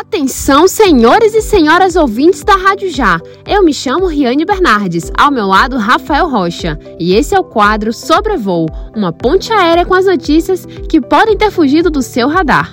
Atenção, senhores e senhoras ouvintes da Rádio Já. Eu me chamo Riane Bernardes, ao meu lado Rafael Rocha, e esse é o quadro Sobrevoo, uma ponte aérea com as notícias que podem ter fugido do seu radar.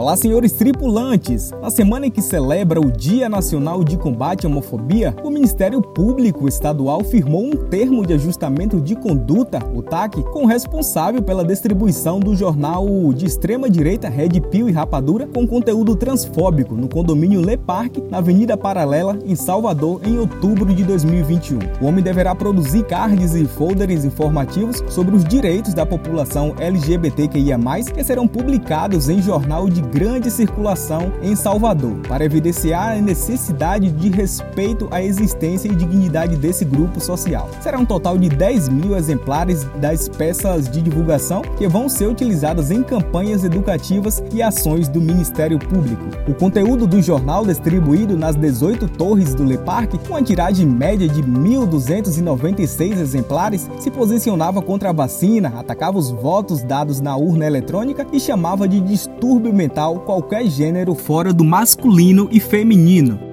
Olá, senhores tripulantes! Na semana em que celebra o Dia Nacional de Combate à Homofobia, o Ministério Público Estadual firmou um termo de ajustamento de conduta, o TAC, com o responsável pela distribuição do jornal de extrema-direita Red Pill e Rapadura com conteúdo transfóbico no condomínio Le Parque, na Avenida Paralela, em Salvador, em outubro de 2021. O homem deverá produzir cards e folders informativos sobre os direitos da população LGBTQIA+, que serão publicados em jornal de grande circulação em Salvador, para evidenciar a necessidade de respeito à existência e dignidade desse grupo social. Será um total de 10 mil exemplares das peças de divulgação que vão ser utilizadas em campanhas educativas e ações do Ministério Público. O conteúdo do jornal distribuído nas 18 torres do Le Parque, com a tiragem média de 1.296 exemplares, se posicionava contra a vacina, atacava os votos dados na urna eletrônica e chamava de distúrbio mental qualquer gênero fora do masculino e feminino.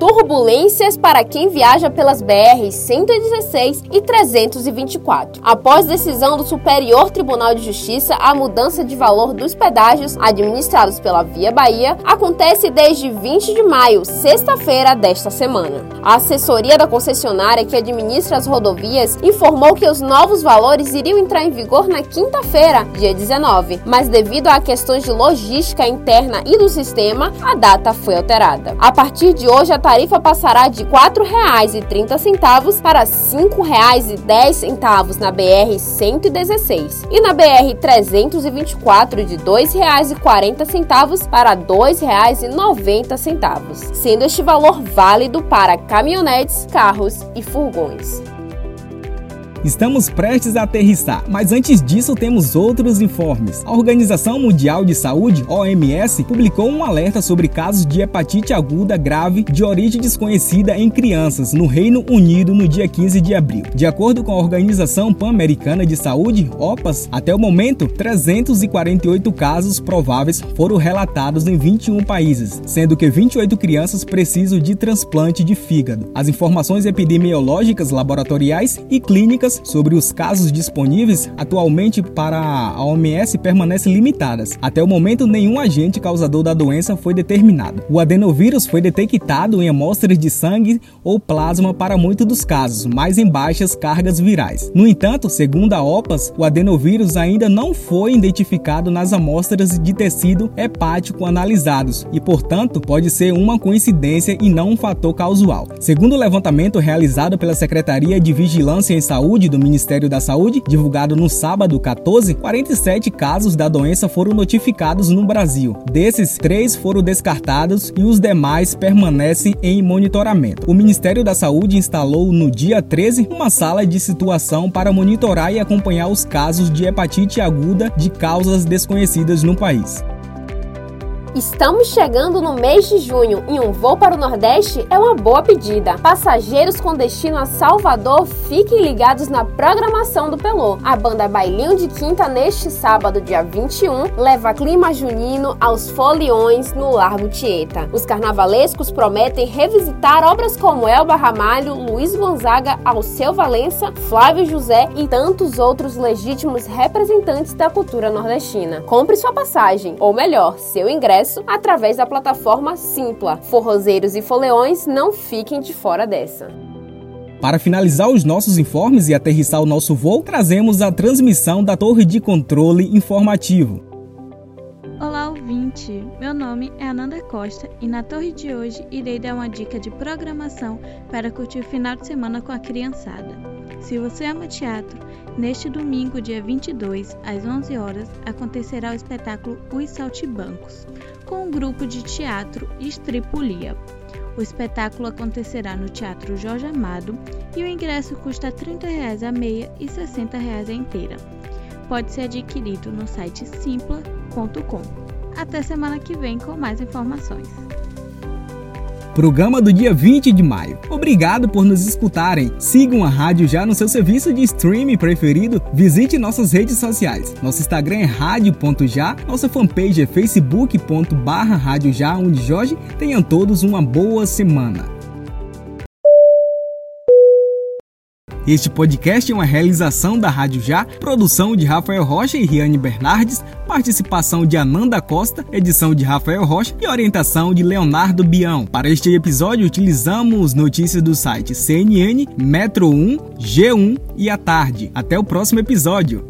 Turbulências para quem viaja pelas BR 116 e 324. Após decisão do Superior Tribunal de Justiça, a mudança de valor dos pedágios administrados pela Via Bahia acontece desde 20 de maio, sexta-feira desta semana. A assessoria da concessionária que administra as rodovias informou que os novos valores iriam entrar em vigor na quinta-feira, dia 19, mas devido a questões de logística interna e do sistema, a data foi alterada. A partir de hoje, a tarifa passará de R$ 4,30 para R$ 5,10 na BR 116 e na BR 324 de R$ 2,40 para R$ 2,90, sendo este valor válido para caminhonetes, carros e furgões. Estamos prestes a aterrissar, mas antes disso temos outros informes. A Organização Mundial de Saúde, OMS, publicou um alerta sobre casos de hepatite aguda grave de origem desconhecida em crianças no Reino Unido no dia 15 de abril. De acordo com a Organização Pan-Americana de Saúde, OPAS, até o momento, 348 casos prováveis foram relatados em 21 países, sendo que 28 crianças precisam de transplante de fígado. As informações epidemiológicas, laboratoriais e clínicas sobre os casos disponíveis atualmente para a OMS permanecem limitadas. Até o momento, nenhum agente causador da doença foi determinado. O adenovírus foi detectado em amostras de sangue ou plasma para muitos dos casos, mas em baixas cargas virais. No entanto, segundo a OPAS, o adenovírus ainda não foi identificado nas amostras de tecido hepático analisados e, portanto, pode ser uma coincidência e não um fator causal. Segundo o levantamento realizado pela Secretaria de Vigilância em Saúde, Saúde do Ministério da Saúde, divulgado no sábado 14, 47 casos da doença foram notificados no Brasil. Desses, três foram descartados e os demais permanecem em monitoramento. O Ministério da Saúde instalou no dia 13 uma sala de situação para monitorar e acompanhar os casos de hepatite aguda de causas desconhecidas no país. Estamos chegando no mês de junho e um voo para o Nordeste é uma boa pedida. Passageiros com destino a Salvador, fiquem ligados na programação do Pelô. A banda Bailinho de Quinta, neste sábado, dia 21, leva clima junino aos foliões no Largo Tieta. Os carnavalescos prometem revisitar obras como Elba Ramalho, Luiz Gonzaga, Alceu Valença, Flávio José e tantos outros legítimos representantes da cultura nordestina. Compre sua passagem, ou melhor, seu ingresso acesso através da plataforma Simpla. Forrozeiros e foleões não fiquem de fora dessa. Para finalizar os nossos informes e aterrissar o nosso voo, trazemos a transmissão da Torre de Controle Informativo. Olá, ouvinte! Meu nome é Ananda Costa e na torre de hoje irei dar uma dica de programação para curtir o final de semana com a criançada. Se você ama teatro, neste domingo, dia 22, às 11 horas, acontecerá o espetáculo Os Saltibancos, com o grupo de teatro Estripulia. O espetáculo acontecerá no Teatro Jorge Amado e o ingresso custa R$ 30 a meia e R$ 60 a inteira. Pode ser adquirido no site simpla.com. Até semana que vem com mais informações. Programa do dia 20 de maio. Obrigado por nos escutarem. Sigam a rádio já no seu serviço de streaming preferido. Visite nossas redes sociais. Nosso Instagram é rádio.já, nossa fanpage é facebook.barra onde Jorge. Tenham todos uma boa semana. Este podcast é uma realização da Rádio Já, produção de Rafael Rocha e Riane Bernardes, participação de Ananda Costa, edição de Rafael Rocha e orientação de Leonardo Bião. Para este episódio, utilizamos notícias do site CNN, Metro 1, G1 e A Tarde. Até o próximo episódio.